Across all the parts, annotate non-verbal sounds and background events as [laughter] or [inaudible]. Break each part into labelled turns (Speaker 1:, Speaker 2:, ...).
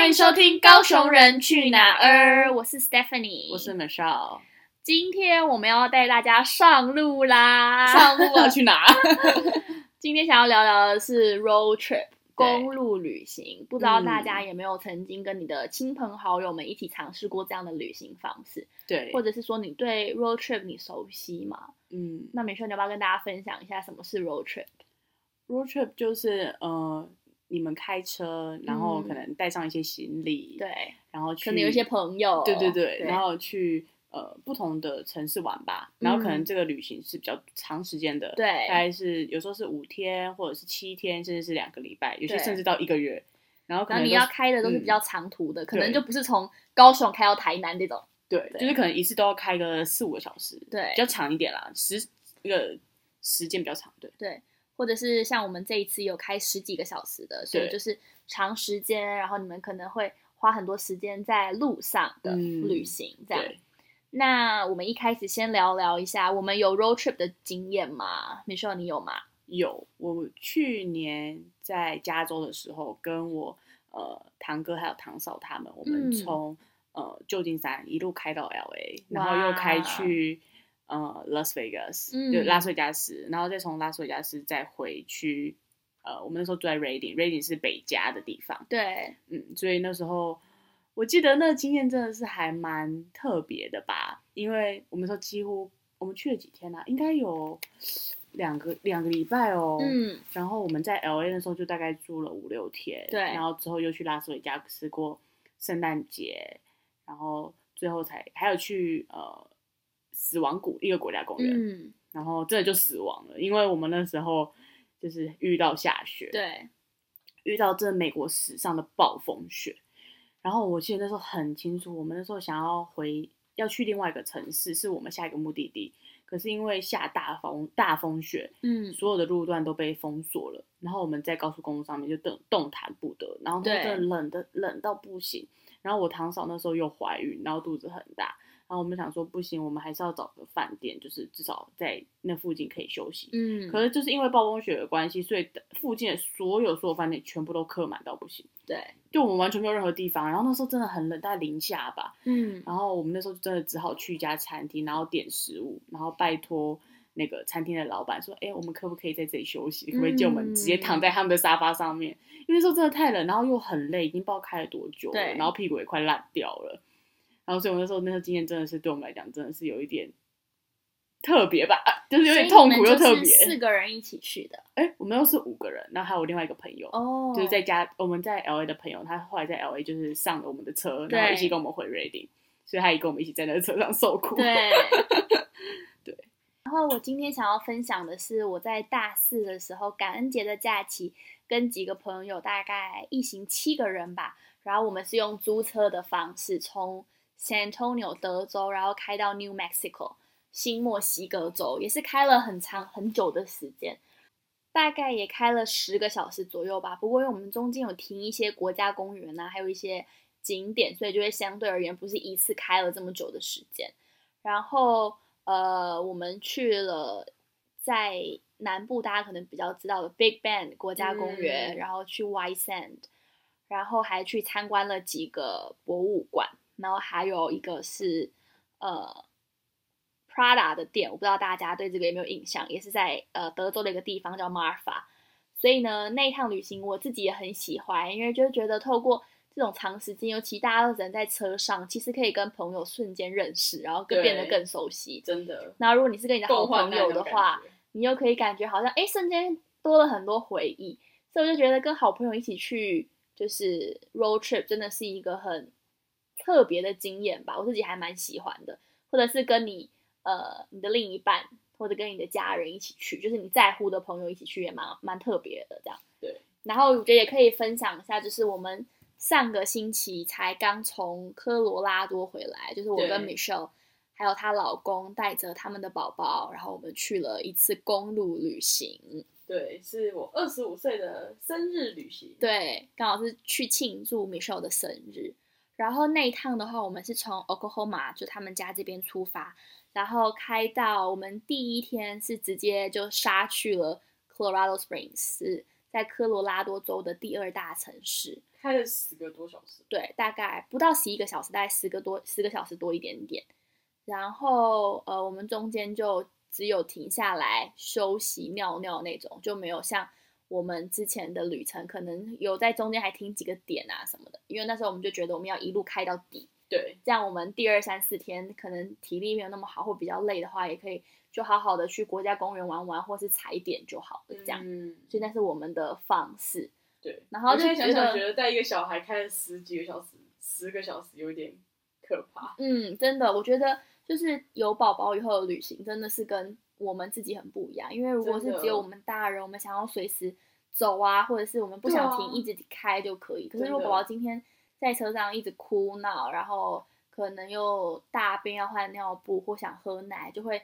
Speaker 1: 欢迎收听《高雄人去哪儿》，
Speaker 2: 我是 Stephanie，
Speaker 1: 我是 Michelle。
Speaker 2: 今天我们要带大家上路啦！
Speaker 1: 上路要去哪？[laughs]
Speaker 2: 今天想要聊聊的是 road trip 公路旅行。不知道大家有没有曾经跟你的亲朋好友们一起尝试过这样的旅行方式？
Speaker 1: 对，
Speaker 2: 或者是说你对 road trip 你熟悉吗？
Speaker 1: 嗯，
Speaker 2: 那美秀你要不要跟大家分享一下什么是 road trip？road
Speaker 1: trip 就是呃。你们开车，然后可能带上一些行李，
Speaker 2: 对，
Speaker 1: 然后去
Speaker 2: 可能有一些朋友，
Speaker 1: 对对对，然后去呃不同的城市玩吧。然后可能这个旅行是比较长时间的，
Speaker 2: 对，
Speaker 1: 大概是有时候是五天，或者是七天，甚至是两个礼拜，有些甚至到一个月。然后可能
Speaker 2: 你要开的都是比较长途的，可能就不是从高雄开到台南这种，
Speaker 1: 对，就是可能一次都要开个四五个小时，
Speaker 2: 对，
Speaker 1: 比较长一点啦，时那个时间比较长，对
Speaker 2: 对。或者是像我们这一次有开十几个小时的，所以就是长时间，然后你们可能会花很多时间在路上的旅行，这样。那我们一开始先聊聊一下，我们有 road trip 的经验吗？Michelle，你有吗？
Speaker 1: 有，我去年在加州的时候，跟我呃堂哥还有堂嫂他们，我们从呃旧金山一路开到 LA，然后又开去。呃，Las Vegas，就拉斯维加斯，然后再从拉斯维加斯再回去。呃，我们那时候住在 Reading，Reading 是北加的地方。
Speaker 2: 对，
Speaker 1: 嗯，所以那时候我记得那个经验真的是还蛮特别的吧？因为我们说几乎我们去了几天呢？应该有两个两个礼拜哦。嗯，然后我们在 LA 的时候就大概住了五六天。
Speaker 2: 对，
Speaker 1: 然后之后又去拉斯维加斯过圣诞节，然后最后才还有去呃。死亡谷一个国家公园，然后真的就死亡了，因为我们那时候就是遇到下雪，
Speaker 2: 对，
Speaker 1: 遇到这美国史上的暴风雪。然后我记得那时候很清楚，我们那时候想要回要去另外一个城市，是我们下一个目的地，可是因为下大风大风雪，嗯，所有的路段都被封锁了，然后我们在高速公路上面就动动弹不得，然后真的冷的冷到不行。然后我堂嫂那时候又怀孕，然后肚子很大。然后我们想说不行，我们还是要找个饭店，就是至少在那附近可以休息。嗯，可是就是因为暴风雪的关系，所以附近的所有所有饭店全部都客满到不行。
Speaker 2: 对，
Speaker 1: 就我们完全没有任何地方。然后那时候真的很冷，大概零下吧。嗯，然后我们那时候真的只好去一家餐厅，然后点食物，然后拜托那个餐厅的老板说：“哎，我们可不可以在这里休息？可不可以借我们直接躺在他们的沙发上面？因为那时候真的太冷，然后又很累，已经不知道开了多久了，然后屁股也快烂掉了。”然后，所以我那时候那个经验真的是对我们来讲，真的是有一点特别吧，就是有点痛苦又特别。
Speaker 2: 四个人一起去的，
Speaker 1: 哎，我们又是五个人，然后还有另外一个朋友，哦，就是在家我们在 L A 的朋友，他后来在 L A 就是上了我们的车，然后一起跟我们回 Reading，所以他也跟我们一起在那个车上受苦。[laughs]
Speaker 2: 对，
Speaker 1: 对。
Speaker 2: 然后我今天想要分享的是，我在大四的时候，感恩节的假期，跟几个朋友，大概一行七个人吧，然后我们是用租车的方式从。San Antonio 德州，然后开到 New Mexico 新墨西哥州，也是开了很长很久的时间，大概也开了十个小时左右吧。不过因为我们中间有停一些国家公园啊，还有一些景点，所以就会相对而言不是一次开了这么久的时间。然后呃，我们去了在南部大家可能比较知道的 Big Bend 国家公园，然后去 White Sand，然后还去参观了几个博物馆。然后还有一个是，呃，Prada 的店，我不知道大家对这个有没有印象，也是在呃德州的一个地方叫 Marfa。所以呢，那一趟旅行我自己也很喜欢，因为就觉得透过这种长时间，尤其大家都人在车上，其实可以跟朋友瞬间认识，然后更变得更熟悉。
Speaker 1: 真的。
Speaker 2: 那如果你是跟你的好朋友的话，你又可以感觉好像哎，瞬间多了很多回忆。所以我就觉得跟好朋友一起去就是 road trip，真的是一个很。特别的经验吧，我自己还蛮喜欢的，或者是跟你呃你的另一半，或者跟你的家人一起去，就是你在乎的朋友一起去，也蛮蛮特别的这样。
Speaker 1: 对，
Speaker 2: 然后我觉得也可以分享一下，就是我们上个星期才刚从科罗拉多回来，就是我跟 Michelle 还有她老公带着他们的宝宝，然后我们去了一次公路旅行。
Speaker 1: 对，是我二十五岁的生日旅行。
Speaker 2: 对，刚好是去庆祝 Michelle 的生日。然后那一趟的话，我们是从 Oklahoma 就他们家这边出发，然后开到我们第一天是直接就杀去了 Colorado Springs，是在科罗拉多州的第二大城市，
Speaker 1: 开了十个多小时。
Speaker 2: 对，大概不到十一个小时，大概十个多十个小时多一点点。然后呃，我们中间就只有停下来休息尿尿那种，就没有像我们之前的旅程，可能有在中间还停几个点啊什么的。因为那时候我们就觉得我们要一路开到底，
Speaker 1: 对，
Speaker 2: 这样我们第二三四天可能体力没有那么好或比较累的话，也可以就好好的去国家公园玩玩，或是踩点就好了。这样，
Speaker 1: 嗯，
Speaker 2: 所以那是我们的方式。
Speaker 1: 对。
Speaker 2: 然后
Speaker 1: 现在想想，觉得带一个小孩开了十几个小时，十个小时有点可怕。
Speaker 2: 嗯，真的，我觉得就是有宝宝以后的旅行真的是跟我们自己很不一样。因为如果是只有我们大人，我们想要随时走啊，或者是我们不想停，
Speaker 1: 啊
Speaker 2: 一直开就可以。可是如果宝宝今天在车上一直哭闹，然后可能又大便要换尿布或想喝奶，就会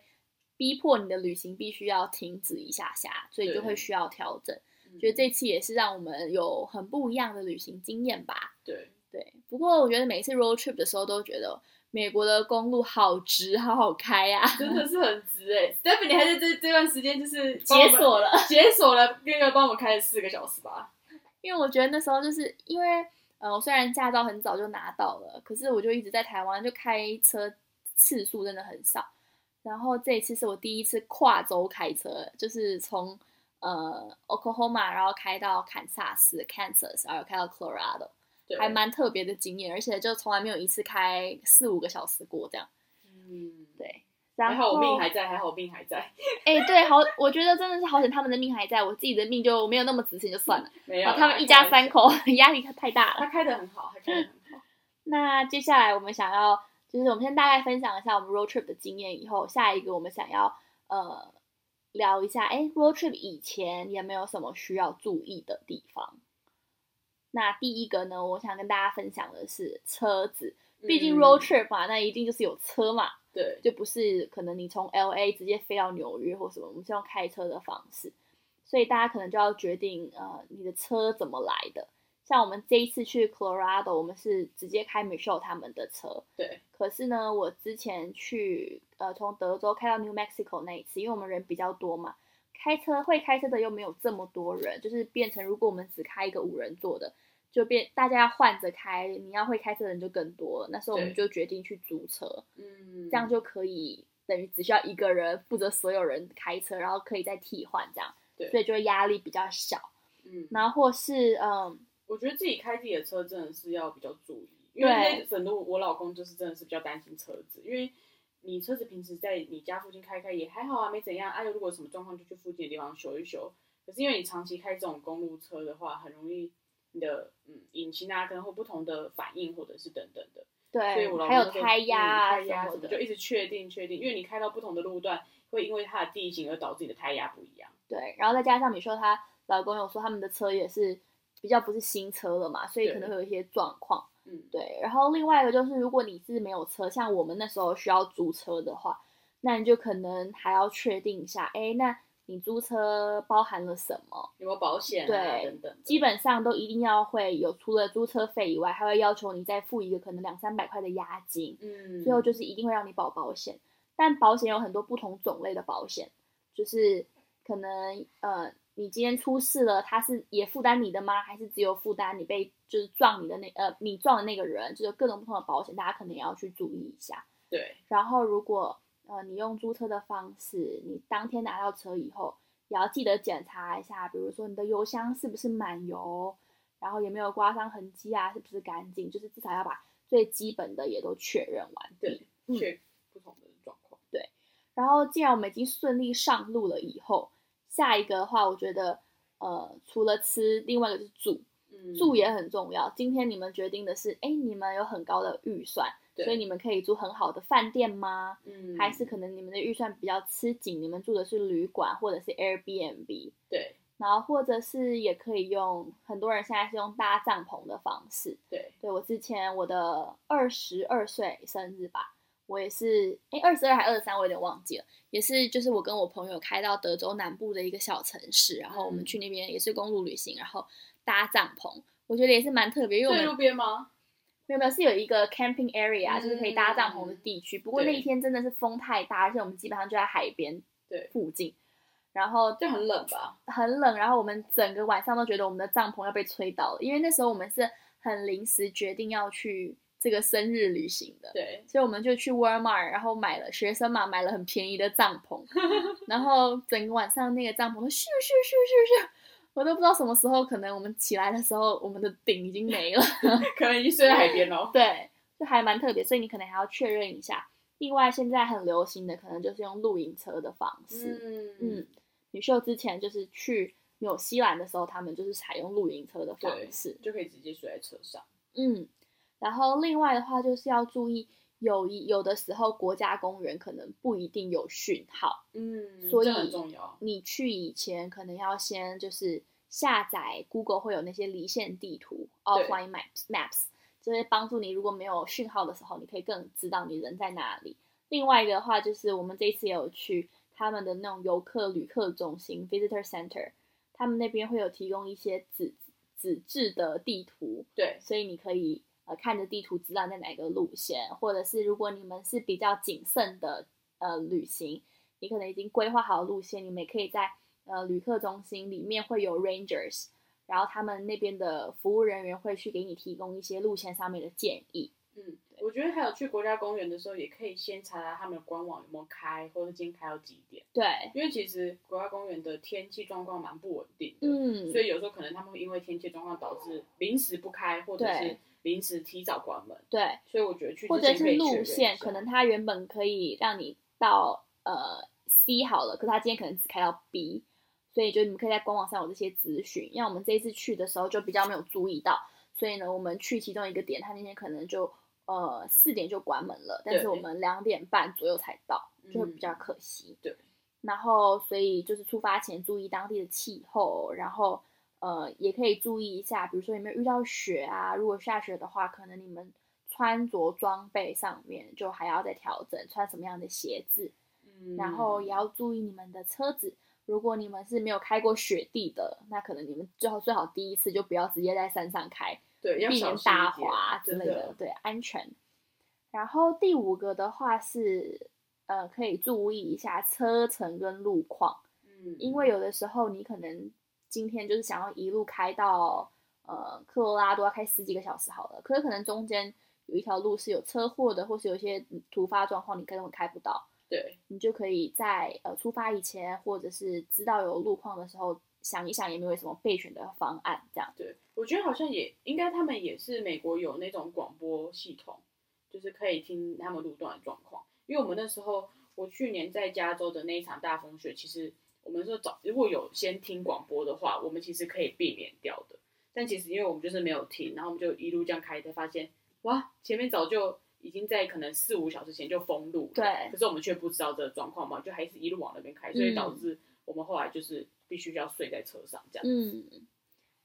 Speaker 2: 逼迫你的旅行必须要停止一下下，所以就会需要调整。
Speaker 1: 嗯
Speaker 2: 觉得这次也是让我们有很不一样的旅行经验吧。
Speaker 1: 对，
Speaker 2: 对，不过我觉得每次 road trip 的时候都觉得美国的公路好直，好好开啊，
Speaker 1: 真的是很直哎、Stephanie 还在这这段时间就是
Speaker 2: 解锁了。
Speaker 1: 解锁了，那个帮我们开了四个小时吧。
Speaker 2: 因为我觉得那时候就是因为，呃，我虽然驾照很早就拿到了，可是我就一直在台湾就开车次数真的很少。然后这一次是我第一次跨州开车，就是从呃 Oklahoma 然后开到堪萨斯 Kansas，然后开到 Colorado，
Speaker 1: 对，
Speaker 2: 还蛮特别的经验，而且就从来没有一次开四五个小时过这样。
Speaker 1: 嗯，
Speaker 2: 对，
Speaker 1: 还
Speaker 2: 然后
Speaker 1: 好我命还在，还好我命还在，
Speaker 2: 哎、对，好，我觉得真的是好险，他们的命还在，我自己的命就没有那么值钱，就算了。[laughs]
Speaker 1: 没有
Speaker 2: 他们一家三口 [laughs] 压力太大了。
Speaker 1: 他开的很好，他开的很好。[laughs]
Speaker 2: 那接下来我们想要，就是我们先大概分享一下我们 road trip 的经验，以后下一个我们想要呃聊一下，哎，road trip 以前有没有什么需要注意的地方？那第一个呢，我想跟大家分享的是车子，毕竟
Speaker 1: 嗯。
Speaker 2: road trip 嘛，那一定就是有车嘛，
Speaker 1: 对，
Speaker 2: 就不是可能你从 L A 直接飞到纽约或什么，我们是用开车的方式，所以大家可能就要决定呃你的车怎么来的。像我们这一次去 Colorado，我们是直接开 Michelle 他们的车，
Speaker 1: 对，
Speaker 2: 可是呢，我之前去呃从德州开到 New Mexico 那一次，因为我们人比较多嘛，开车会开车的又没有这么多人，就是变成如果我们只开一个五人座的，就变大家要换着开，你要会开车的人就更多了。那时候我们就决定去租车，
Speaker 1: 嗯，
Speaker 2: 这样就可以等于只需要一个人负责所有人开车，然后可以再替换这样，
Speaker 1: 对。
Speaker 2: 所以就会压力比较小。
Speaker 1: 嗯，
Speaker 2: 然后或是嗯，
Speaker 1: 我觉得自己开自己的车真的是要比较注意，因为
Speaker 2: 对。
Speaker 1: 那整路我老公就是真的是比较担心车子，因为你车子平时在你家附近开开也还好啊，没怎样。啊，如果什么状况就去附近的地方修一修。可是因为你长期开这种公路车的话，很容易你的嗯引擎啊可能会不同的反应或者是等等的，所以
Speaker 2: 对
Speaker 1: 我，老
Speaker 2: 还有胎压
Speaker 1: 胎压
Speaker 2: 什么的，
Speaker 1: 就一直确定确定，因为你开到不同的路段，会因为它的地形而导致你的胎压不一样。
Speaker 2: 对，然后再加上你说她老公有说他们的车也是比较不是新车了嘛，所以可能会有一些状况。
Speaker 1: 嗯，
Speaker 2: 对，然后另外一个就是，如果你是没有车，像我们那时候需要租车的话，那你就可能还要确定一下，哎，那你租车包含了什么？
Speaker 1: 有没有保险啊
Speaker 2: 对
Speaker 1: 等等，
Speaker 2: 基本上都一定要会有，除了租车费以外，还会要求你再付一个可能两三百块的押金，
Speaker 1: 嗯，
Speaker 2: 最后就是一定会让你保保险。但保险有很多不同种类的保险，就是可能呃，你今天出事了，他是也负担你的吗？还是只有负担你被就是撞你的那呃你撞的那个人？就是各种不同的保险，大家可能也要去注意一下。
Speaker 1: 对，
Speaker 2: 然后如果呃你用租车的方式，你当天拿到车以后，也要记得检查一下，比如说你的油箱是不是满油，然后有没有刮伤痕迹啊，是不是干净，就是至少要把最基本的也都确认完毕
Speaker 1: 对。
Speaker 2: 嗯
Speaker 1: 确不同的状况。
Speaker 2: 对然后既然我们已经顺利上路了以后，下一个的话，我觉得呃除了吃，另外一个就是住，
Speaker 1: 嗯，
Speaker 2: 住也很重要。今天你们决定的是，哎，你们有很高的预算，所以你们可以住很好的饭店吗？
Speaker 1: 嗯，
Speaker 2: 还是可能你们的预算比较吃紧，你们住的是旅馆或者是 Airbnb，
Speaker 1: 对
Speaker 2: 然后或者是也可以用，很多人现在是用搭帐篷的方式。
Speaker 1: 对
Speaker 2: 对我之前我的二十二岁生日吧，我也是，哎，二十二还二十三，我有点忘记了，也是就是我跟我朋友开到德州南部的一个小城市，然后我们
Speaker 1: 嗯
Speaker 2: 去那边也是公路旅行，然后搭帐篷，我觉得也是蛮特别，因为我们
Speaker 1: 在路边吗？
Speaker 2: 没有没有，是有一个 camping area，、就是可以搭帐篷的地区。不过那一天真的是风太大，而且我们基本上就在海边
Speaker 1: 对
Speaker 2: 附近。然后
Speaker 1: 就很冷吧？
Speaker 2: 很冷，然后我们整个晚上都觉得我们的帐篷要被吹倒了，因为那时候我们是很临时决定要去这个生日旅行的，
Speaker 1: 对，
Speaker 2: 所以我们就去 Walmart，然后买了学生嘛，买了很便宜的帐篷，[laughs] 然后整个晚上那个帐篷都咻咻咻咻咻，我都不知道什么时候，可能我们起来的时候，我们的顶已经没了，[laughs]
Speaker 1: 可能已经睡在海边了。[laughs]
Speaker 2: 对，就还蛮特别，所以你可能还要确认一下。另外，现在很流行的可能就是用露营车的方式，
Speaker 1: 嗯
Speaker 2: 嗯，女秀之前就是去纽西兰的时候，他们就是采用露营车的方式，
Speaker 1: 就可以直接睡在车上。
Speaker 2: 嗯，然后另外的话就是要注意，有一有的时候国家公园可能不一定有讯号，
Speaker 1: 嗯，
Speaker 2: 所以
Speaker 1: 很重要。
Speaker 2: 你去以前可能要先就是下载 Google 会有那些离线地图 （offline maps） maps，这些帮助你如果没有讯号的时候，你可以更知道你人在哪里。另外一个的话就是我们这一次也有去他们的那种游客旅客中心 （visitor center），他们那边会有提供一些纸纸质的地图，
Speaker 1: 对，
Speaker 2: 所以你可以呃看着地图知道在哪个路线，或者是如果你们是比较谨慎的呃旅行，你可能已经规划好路线，你们也可以在呃旅客中心里面会有 rangers，然后他们那边的服务人员会去给你提供一些路线上面的建议。
Speaker 1: 嗯，我觉得还有去国家公园的时候，也可以先查查他们的官网有没有开，或者今天开到几点。
Speaker 2: 对，
Speaker 1: 因为其实国家公园的天气状况蛮不稳定的，
Speaker 2: 嗯，
Speaker 1: 所以有时候可能他们会因为天气状况导致临时不开，或者是临时提早关门。
Speaker 2: 对，
Speaker 1: 所以我觉得去
Speaker 2: 或者是路线，可能它原本可以让你到呃 C 好了，可是它今天可能只开到 B，所以就你们可以在官网上有这些资讯。因为我们这一次去的时候就比较没有注意到，所以呢，我们去其中一个点，它那天可能就呃四点就关门了，但是我们两点半左右才到，就会比
Speaker 1: 嗯
Speaker 2: 较可惜。
Speaker 1: 对。
Speaker 2: 然后，所以就是出发前注意当地的气候，然后呃，也可以注意一下，比如说有没有遇到雪啊？如果下雪的话，可能你们穿着装备上面就还要再调整，穿什么样的鞋子，
Speaker 1: 嗯
Speaker 2: 然后也要注意你们的车子。如果你们是没有开过雪地的，那可能你们最好最好第一次就不要直接在山上开，
Speaker 1: 对
Speaker 2: 避免打滑之类的，对，安全。然后第五个的话是，呃，可以注意一下车程跟路况，
Speaker 1: 嗯，
Speaker 2: 因为有的时候你可能今天就是想要一路开到呃科罗拉多，要开十几个小时好了，可是可能中间有一条路是有车祸的，或是有一些嗯突发状况，你根本开不到，
Speaker 1: 对
Speaker 2: 你就可以在呃出发以前，或者是知道有路况的时候，想一想有没有什么备选的方案，这样。
Speaker 1: 对，我觉得好像也应该他们也是美国有那种广播系统，就是可以听他们路段的状况。因为我们那时候我去年在加州的那一场大风雪，其实我们说早如果有先听广播的话，我们其实可以避免掉的。但其实因为我们就是没有听，然后我们就一路这样开，才发现哇，前面早就已经在可能四五小时前就封路了，
Speaker 2: 对
Speaker 1: 可是我们却不知道这个状况嘛，就还是一路往那边开，所以导
Speaker 2: 嗯
Speaker 1: 致我们后来就是必须要睡在车上这样。
Speaker 2: 嗯，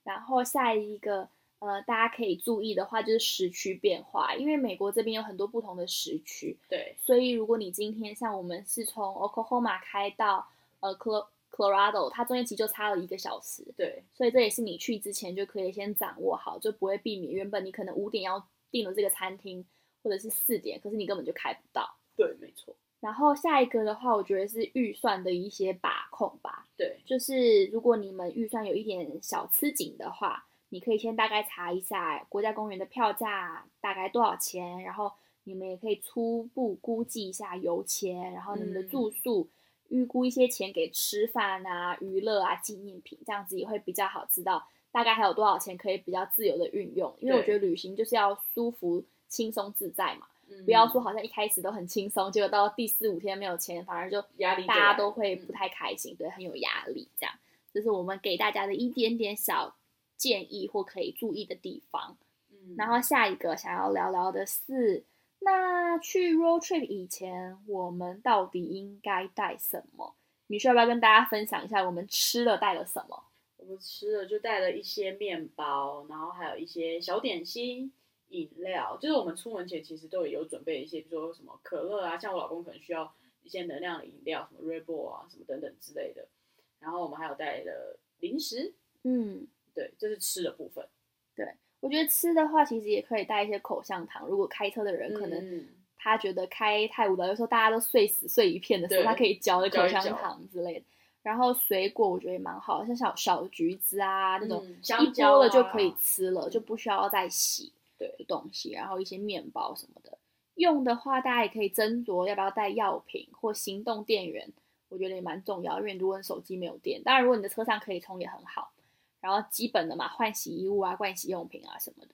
Speaker 2: 然后下一个呃，大家可以注意的话就是时区变化，因为美国这边有很多不同的时区，
Speaker 1: 对
Speaker 2: 所以如果你今天像我们是从 Oklahoma 开到呃 Col Colorado，它中间其实就差了一个小时，
Speaker 1: 对
Speaker 2: 所以这也是你去之前就可以先掌握好，就不会避免原本你可能五点要订了这个餐厅，或者是四点，可是你根本就开不到。
Speaker 1: 对，没错，
Speaker 2: 然后下一个的话，我觉得是预算的一些把控吧。
Speaker 1: 对
Speaker 2: 就是如果你们预算有一点小吃紧的话，你可以先大概查一下国家公园的票价大概多少钱，然后你们也可以初步估计一下油钱，然后你们的
Speaker 1: 嗯
Speaker 2: 住宿，预估一些钱给吃饭啊、娱乐啊、纪念品，这样子也会比较好知道大概还有多少钱可以比较自由的运用。因为我觉得旅行就是要舒服、轻松自在嘛，
Speaker 1: 嗯
Speaker 2: 不要说好像一开始都很轻松，结果到第四五天没有钱，反而就
Speaker 1: 压力
Speaker 2: 大家都会不
Speaker 1: 嗯
Speaker 2: 太开心，对，很有压力。这样，这是我们给大家的一点点小建议或可以注意的地方。
Speaker 1: 嗯
Speaker 2: 然后下一个想要聊聊的是，那去 road trip 以前，我们到底应该带什么？你需要不要跟大家分享一下我们吃了带了什么？
Speaker 1: 我们吃了就带了一些面包，然后还有一些小点心、饮料，就是我们出门前其实都有准备一些，比如说什么可乐啊，像我老公可能需要一些能量的饮料，什么 Red Bull 啊，什么等等之类的。然后我们还有带了零食，
Speaker 2: 嗯，
Speaker 1: 对，这是吃的部分。
Speaker 2: 我觉得吃的话，其实也可以带一些口香糖。如果开车的人可能
Speaker 1: 嗯
Speaker 2: 他觉得开太无聊，有时候大家都睡死睡一片的时候，他可以嚼的口香糖之类的。然后水果我觉得也蛮好，像小小橘子啊那种，
Speaker 1: 嗯
Speaker 2: 一剥了就可以
Speaker 1: 啊
Speaker 2: 吃了，就不需要再洗
Speaker 1: 对
Speaker 2: 的东西。然后一些面包什么的，用的话大家也可以斟酌要不要带药品或行动电源，我觉得也蛮重要，因为如果你手机没有电，当然如果你的车上可以充也很好。然后基本的嘛，换洗衣物啊、盥洗用品啊什么的。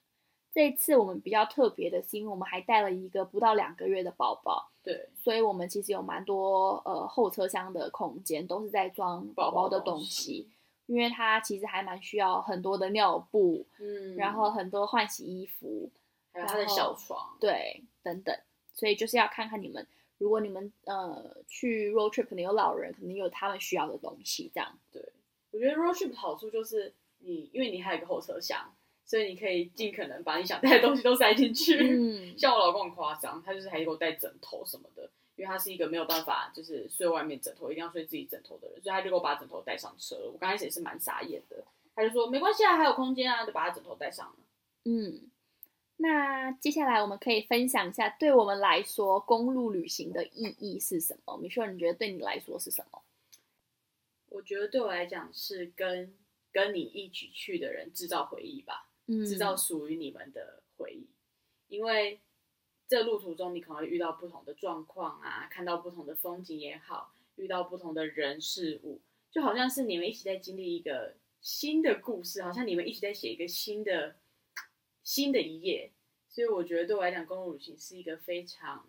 Speaker 2: 这一次我们比较特别的是，因为我们还带了一个不到两个月的宝宝，
Speaker 1: 对，
Speaker 2: 所以我们其实有蛮多呃后车厢的空间都是在装宝宝的东西，，因为他其实还蛮需要很多的尿布，
Speaker 1: 嗯，
Speaker 2: 然后很多换洗衣服，
Speaker 1: 还有他的小床，
Speaker 2: 对，等等，所以就是要看看你们，如果你们呃去 road trip 可能有老人，可能有他们需要的东西，这样。
Speaker 1: 我觉得 road trip 的好处就是你，因为你还有一个后车厢，所以你可以尽可能把你想带的东西都塞进去。
Speaker 2: 嗯，
Speaker 1: 像我老公很夸张，他就是还给我带枕头什么的，因为他是一个没有办法就是睡外面枕头，一定要睡自己枕头的人，所以他就给我把枕头带上车了。我刚开始也是蛮傻眼的，他就说没关系啊，还有空间啊，就把他枕头带上了。
Speaker 2: 嗯，那接下来我们可以分享一下，对我们来说，公路旅行的意义是什么？米秀，你觉得对你来说是什么？
Speaker 1: 我觉得对我来讲是跟跟你一起去的人制造回忆吧。
Speaker 2: 嗯
Speaker 1: 制造属于你们的回忆，因为这路途中你可能会遇到不同的状况啊，看到不同的风景也好，遇到不同的人事物，就好像是你们一起在经历一个新的故事，好像你们一起在写一个新的新的一页。所以我觉得对我来讲，公路旅行是一个非常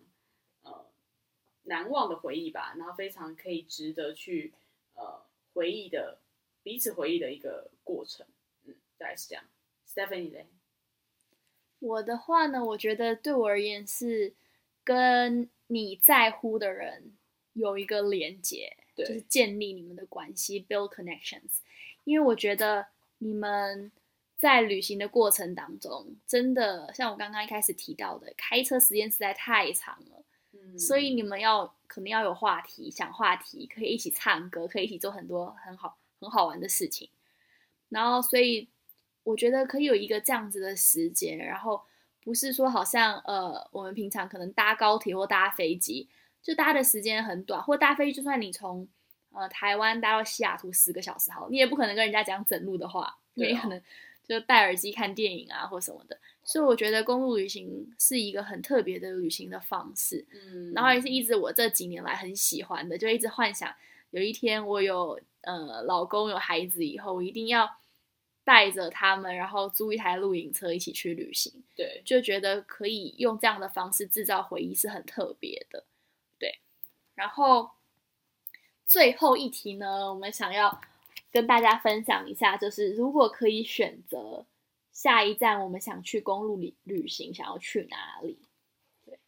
Speaker 1: 呃难忘的回忆吧，然后非常可以值得去呃回忆的彼此回忆的一个过程。嗯，大概是这样。Stephanie 嘞？
Speaker 2: 我的话呢，我觉得对我而言是跟你在乎的人有一个连接，
Speaker 1: 对
Speaker 2: 就是建立你们的关系，build connections。因为我觉得你们在旅行的过程当中，真的像我刚刚一开始提到的，开车时间实在太长了，
Speaker 1: 嗯
Speaker 2: 所以你们要可能要有话题，想话题，可以一起唱歌，可以一起做很多很好很好玩的事情。然后，所以我觉得可以有一个这样子的时间，然后不是说好像呃，我们平常可能搭高铁或搭飞机，就搭的时间很短，或搭飞机，就算你从呃台湾搭到西雅图十个小时，好，你也不可能跟人家讲整路的话，因为
Speaker 1: 对啊
Speaker 2: 可能就戴耳机看电影啊或什么的。所以我觉得公路旅行是一个很特别的旅行的方式。
Speaker 1: 嗯
Speaker 2: 然后也是一直我这几年来很喜欢的，就一直幻想有一天我有呃老公有孩子以后，我一定要带着他们，然后租一台露营车一起去旅行，
Speaker 1: 对，
Speaker 2: 就觉得可以用这样的方式制造回忆是很特别的，对。然后最后一题呢，我们想要跟大家分享一下，就是如果可以选择下一站，我们想去公路旅旅行，想要去哪里？对，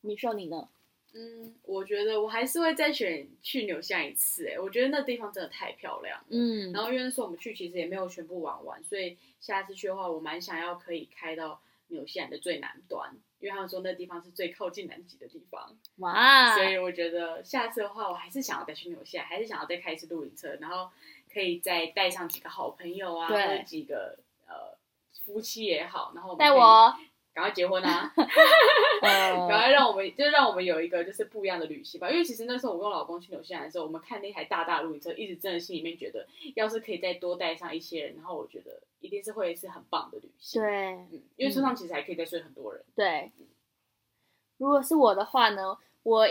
Speaker 2: 你说你呢？
Speaker 1: 嗯，我觉得我还是会再选去纽西兰一次，哎，我觉得那地方真的太漂亮了。
Speaker 2: 嗯
Speaker 1: 然后因为那时候我们去其实也没有全部玩完，所以下次去的话，我蛮想要可以开到纽西兰的最南端，因为他们说那地方是最靠近南极的地方，
Speaker 2: 哇，
Speaker 1: 所以我觉得下次的话，我还是想要再去纽西兰，还是想要再开一次露营车，然后可以再带上几个好朋友啊，或
Speaker 2: 对
Speaker 1: 者几个呃夫妻也好，然后
Speaker 2: 带
Speaker 1: 可以
Speaker 2: 我，[laughs]
Speaker 1: 赶快结婚啊！[laughs]
Speaker 2: 呃 [laughs]
Speaker 1: 赶快让我们，就让我们有一个就是不一样的旅行吧。因为其实那时候我跟我老公去纽西兰的时候，我们看那台大大露营车，一直真的心里面觉得，要是可以再多带上一些人，然后我觉得一定是会是很棒的旅行。，
Speaker 2: 对
Speaker 1: 嗯，因为车上其实还可以再睡很多人。
Speaker 2: 对。如果是我的话呢，我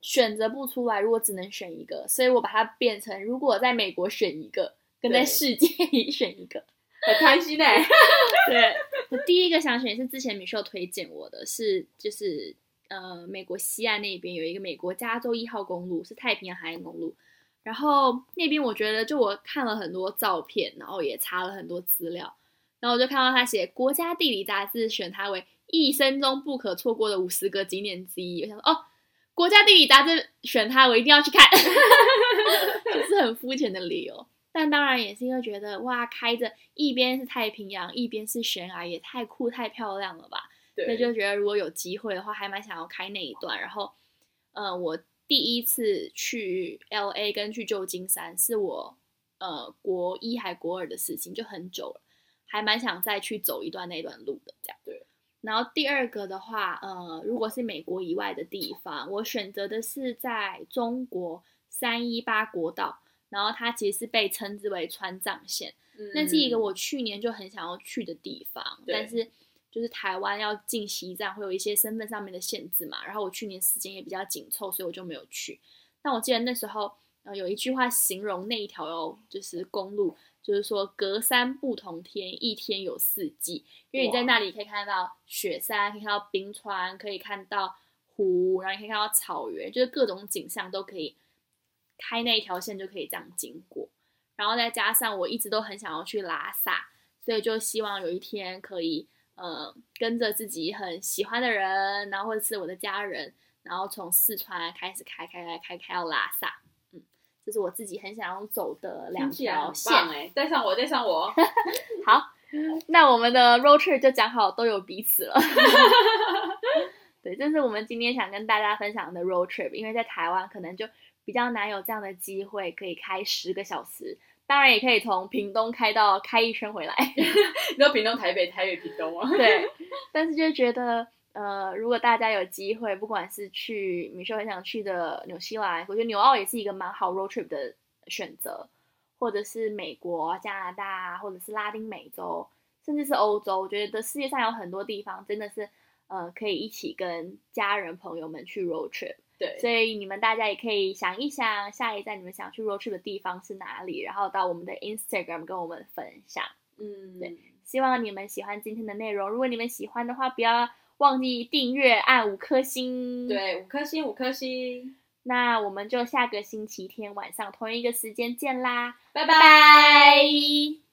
Speaker 2: 选择不出来，如果只能选一个，所以我把它变成，如果在美国选一个，跟在世界 [laughs] 里选一个。
Speaker 1: 很开心哎、
Speaker 2: 对，我第一个想选是之前米秀推荐我的，是就是呃美国西岸那边有一个美国加州一号公路，是太平洋海岸公路。然后那边我觉得，就我看了很多照片，然后也查了很多资料，然后我就看到他写国家地理杂志选它为一生中不可错过的五十个景点之一。我想说，哦，国家地理杂志选它，我一定要去看，[laughs] 就是很肤浅的理由。但当然也是因为觉得哇，开着一边是太平洋，一边是悬崖，也太酷太漂亮了吧！所以，就觉得如果有机会的话，还蛮想要开那一段。然后，呃，我第一次去 L A 跟去旧金山是我呃国一还国二的事情，就很久了，还蛮想再去走一段那段路的这样。
Speaker 1: 对。
Speaker 2: 然后第二个的话，呃，如果是美国以外的地方，我选择的是在中国三一八国道，然后它其实是被称之为川藏线。
Speaker 1: 嗯
Speaker 2: 那是一个我去年就很想要去的地方，但是就是台湾要进西藏会有一些身份上面的限制嘛，然后我去年时间也比较紧凑，所以我就没有去。但我记得那时候呃有一句话形容那一条就是公路，就是说隔山不同天，一天有四季，因为你在那里可以看到雪山，可以看到冰川，可以看到湖，然后你可以看到草原，就是各种景象都可以开那一条线就可以这样经过。然后再加上我一直都很想要去拉萨，所以就希望有一天可以呃跟着自己很喜欢的人，然后或者是我的家人，然后从四川开始开开开开开到拉萨，嗯，这是我自己很想要走的两条线。
Speaker 1: 棒哎，带上我，带上我。[laughs]
Speaker 2: 好，那我们的 road trip 就讲好都有彼此了。[laughs] 对，这是我们今天想跟大家分享的 road trip，因为在台湾可能就比较难有这样的机会，可以开十个小时。当然也可以从屏东开到开一圈回来，[laughs]
Speaker 1: 你知道屏东、台北、台北、屏东吗？
Speaker 2: 对。但是就觉得，呃，如果大家有机会，不管是去米秀很想去的纽西兰，我觉得纽澳也是一个蛮好 road trip 的选择，或者是美国、加拿大，或者是拉丁美洲，甚至是欧洲，我觉得世界上有很多地方真的是，呃，可以一起跟家人朋友们去 road trip。
Speaker 1: 对，
Speaker 2: 所以你们大家也可以想一想，下一站你们想去 road trip 的地方是哪里，然后到我们的 Instagram 跟我们分享。
Speaker 1: 嗯，
Speaker 2: 对希望你们喜欢今天的内容。如果你们喜欢的话，不要忘记订阅，按五颗星。，
Speaker 1: 对，五颗星，五颗星，
Speaker 2: 那我们就下个星期天晚上同一个时间见啦，
Speaker 1: 拜
Speaker 2: 拜。拜